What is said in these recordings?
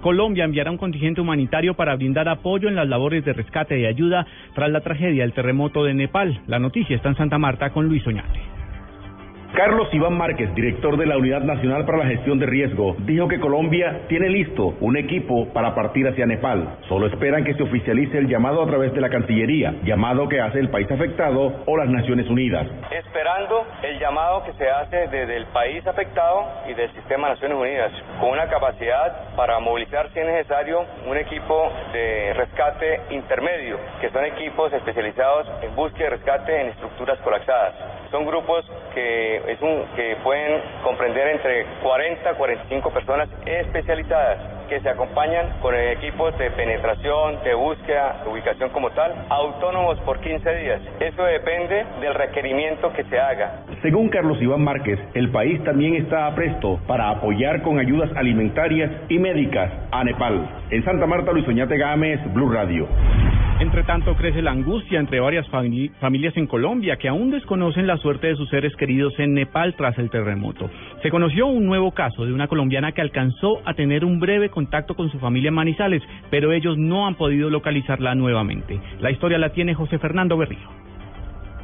Colombia enviará un contingente humanitario para brindar apoyo en las labores de rescate y ayuda tras la tragedia del terremoto de Nepal. La noticia está en Santa Marta con Luis Oñate. Carlos Iván Márquez, director de la Unidad Nacional para la Gestión de Riesgo, dijo que Colombia tiene listo un equipo para partir hacia Nepal. Solo esperan que se oficialice el llamado a través de la Cancillería, llamado que hace el país afectado o las Naciones Unidas. Esperando el llamado que se hace desde el país afectado y del sistema de Naciones Unidas, con una capacidad para movilizar, si es necesario, un equipo de rescate intermedio, que son equipos especializados en búsqueda y rescate en estructuras colapsadas. Son grupos que es un que pueden comprender entre 40 a 45 personas especializadas que se acompañan con equipos de penetración, de búsqueda, de ubicación como tal, autónomos por 15 días. Eso depende del requerimiento que se haga. Según Carlos Iván Márquez, el país también está presto para apoyar con ayudas alimentarias y médicas a Nepal. En Santa Marta, Luis Oñate Gámez, Blue Radio. Entre tanto, crece la angustia entre varias familias en Colombia que aún desconocen la suerte de sus seres queridos en Nepal tras el terremoto. Se conoció un nuevo caso de una colombiana que alcanzó a tener un breve contacto con su familia en Manizales, pero ellos no han podido localizarla nuevamente. La historia la tiene José Fernando Berrío.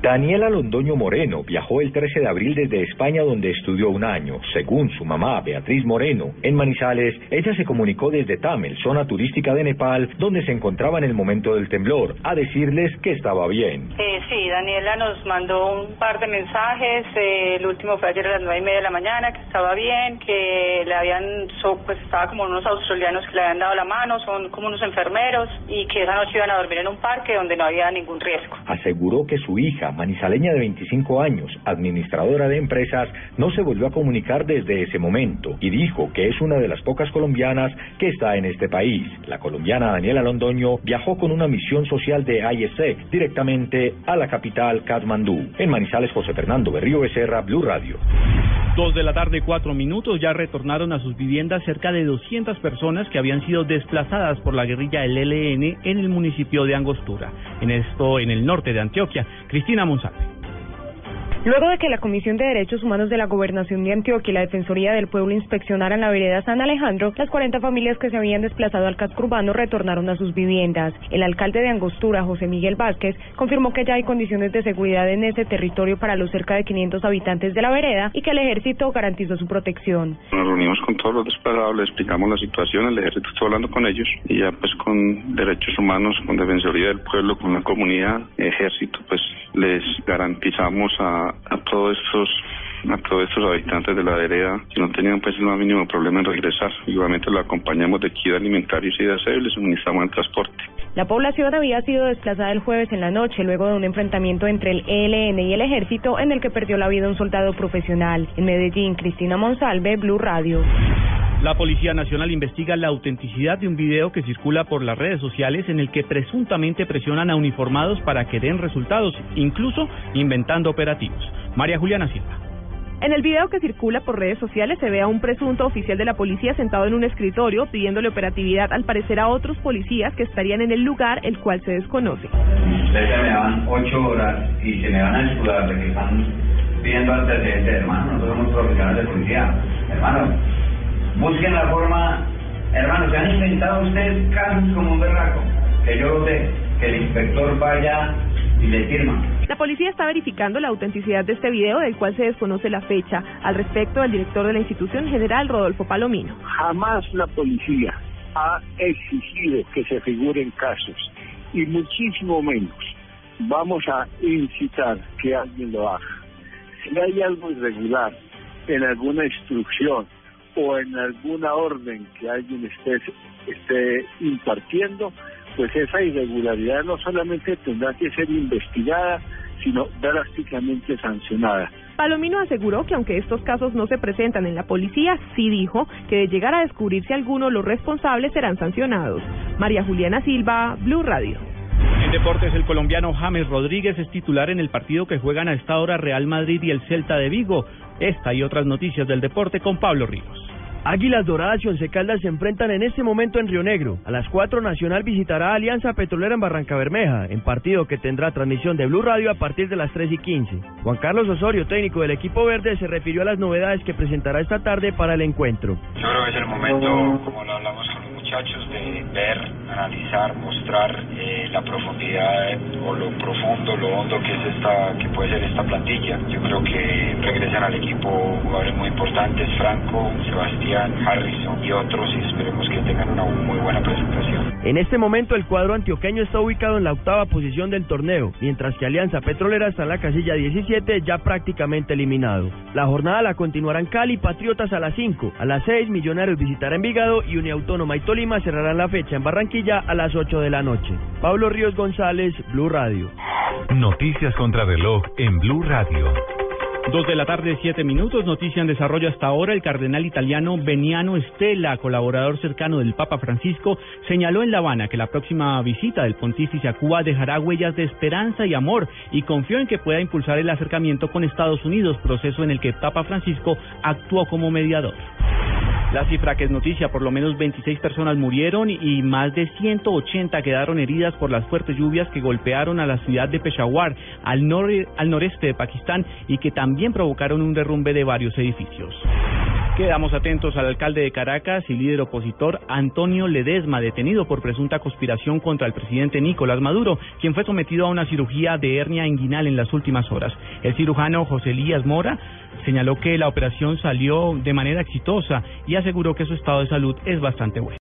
Daniela Londoño Moreno viajó el 13 de abril desde España donde estudió un año. Según su mamá, Beatriz Moreno, en Manizales, ella se comunicó desde Tamil, zona turística de Nepal, donde se encontraba en el momento del temblor, a decirles que estaba bien. Eh, sí, Daniela nos mandó un par de mensajes. Eh, el último fue ayer a las nueve y media de la mañana, que estaba bien, que le habían, pues estaba como unos australianos que le habían dado la mano, son como unos enfermeros, y que esa noche iban a dormir en un parque donde no había ningún riesgo. Aseguró que su hija, manizaleña de 25 años, administradora de empresas, no se volvió a comunicar desde ese momento y dijo que es una de las pocas colombianas que está en este país. La colombiana Daniela Londoño viajó con una misión social de ISEC directamente a la capital Kathmandú. En Manizales, José Fernando Berrío Becerra, Blue Radio. Dos de la tarde, cuatro minutos, ya retornaron a sus viviendas cerca de 200 personas que habían sido desplazadas por la guerrilla del ELN en el municipio de Angostura, en esto en el norte de Antioquia. Cristina Monsalve. Luego de que la Comisión de Derechos Humanos de la Gobernación de Antioquia y la Defensoría del Pueblo inspeccionaran la vereda San Alejandro, las 40 familias que se habían desplazado al casco urbano retornaron a sus viviendas. El alcalde de Angostura, José Miguel Vázquez, confirmó que ya hay condiciones de seguridad en ese territorio para los cerca de 500 habitantes de la vereda y que el ejército garantizó su protección. Nos reunimos con todos los desplazados, le explicamos la situación, el ejército está hablando con ellos y ya pues con derechos humanos, con Defensoría del Pueblo, con la comunidad, ejército, pues les garantizamos a todos estos a todos estos habitantes de la vereda que no tenían pues el más mínimo problema en regresar. Igualmente lo acompañamos de equidad alimentaria y de aseo y les suministramos el transporte. La población había sido desplazada el jueves en la noche luego de un enfrentamiento entre el ELN y el ejército en el que perdió la vida un soldado profesional. En Medellín, Cristina Monsalve, Blue Radio. La Policía Nacional investiga la autenticidad de un video que circula por las redes sociales en el que presuntamente presionan a uniformados para que den resultados, incluso inventando operativos. María Juliana Silva. En el video que circula por redes sociales se ve a un presunto oficial de la policía sentado en un escritorio pidiéndole operatividad al parecer a otros policías que estarían en el lugar el cual se desconoce. Ustedes ya me dan ocho horas y se me van a escudar de que están pidiendo antecedentes, hermano, nosotros somos profesionales de policía, hermano, busquen la forma, hermano, se han inventado ustedes casos como un berraco, que yo sé, que el inspector vaya y le firma la policía está verificando la autenticidad de este video, del cual se desconoce la fecha. Al respecto, el director de la institución general, Rodolfo Palomino. Jamás la policía ha exigido que se figuren casos, y muchísimo menos vamos a incitar que alguien lo haga. Si hay algo irregular en alguna instrucción o en alguna orden que alguien esté, esté impartiendo, pues esa irregularidad no solamente tendrá que ser investigada, sino drásticamente sancionada. Palomino aseguró que aunque estos casos no se presentan en la policía, sí dijo que de llegar a descubrirse alguno, los responsables serán sancionados. María Juliana Silva, Blue Radio. En deportes, el colombiano James Rodríguez es titular en el partido que juegan a esta hora Real Madrid y el Celta de Vigo. Esta y otras noticias del deporte con Pablo Ríos. Águilas Doradas y Once Caldas se enfrentan en este momento en Río Negro. A las 4 Nacional visitará Alianza Petrolera en Barranca Bermeja, en partido que tendrá transmisión de Blue Radio a partir de las 3 y 15. Juan Carlos Osorio, técnico del equipo verde, se refirió a las novedades que presentará esta tarde para el encuentro. Yo creo que es el momento, como lo hablamos muchachos, de ver, analizar, mostrar eh, la profundidad o lo profundo, lo hondo que es esta, que puede ser esta plantilla. Yo creo que regresan al equipo jugadores muy importantes, Franco, Sebastián Harrison y otros y esperemos que tengan una muy buena presentación. En este momento el cuadro antioqueño está ubicado en la octava posición del torneo, mientras que Alianza Petrolera está en la casilla 17 ya prácticamente eliminado. La jornada la continuarán Cali Patriotas a las 5, a las 6 Millonarios visitará Envigado y Uniautónoma y Tolima cerrarán la fecha en Barranquilla a las 8 de la noche. Pablo Ríos González, Blue Radio. Noticias contra reloj en Blue Radio. Dos de la tarde, siete minutos. Noticia en desarrollo hasta ahora. El cardenal italiano Beniano Stella, colaborador cercano del Papa Francisco, señaló en La Habana que la próxima visita del pontífice a Cuba dejará huellas de esperanza y amor y confió en que pueda impulsar el acercamiento con Estados Unidos, proceso en el que Papa Francisco actuó como mediador. La cifra que es noticia, por lo menos 26 personas murieron y más de 180 quedaron heridas por las fuertes lluvias que golpearon a la ciudad de Peshawar, al, al noreste de Pakistán, y que también provocaron un derrumbe de varios edificios. Quedamos atentos al alcalde de Caracas y líder opositor Antonio Ledesma, detenido por presunta conspiración contra el presidente Nicolás Maduro, quien fue sometido a una cirugía de hernia inguinal en las últimas horas. El cirujano José Elías Mora señaló que la operación salió de manera exitosa y aseguró que su estado de salud es bastante bueno.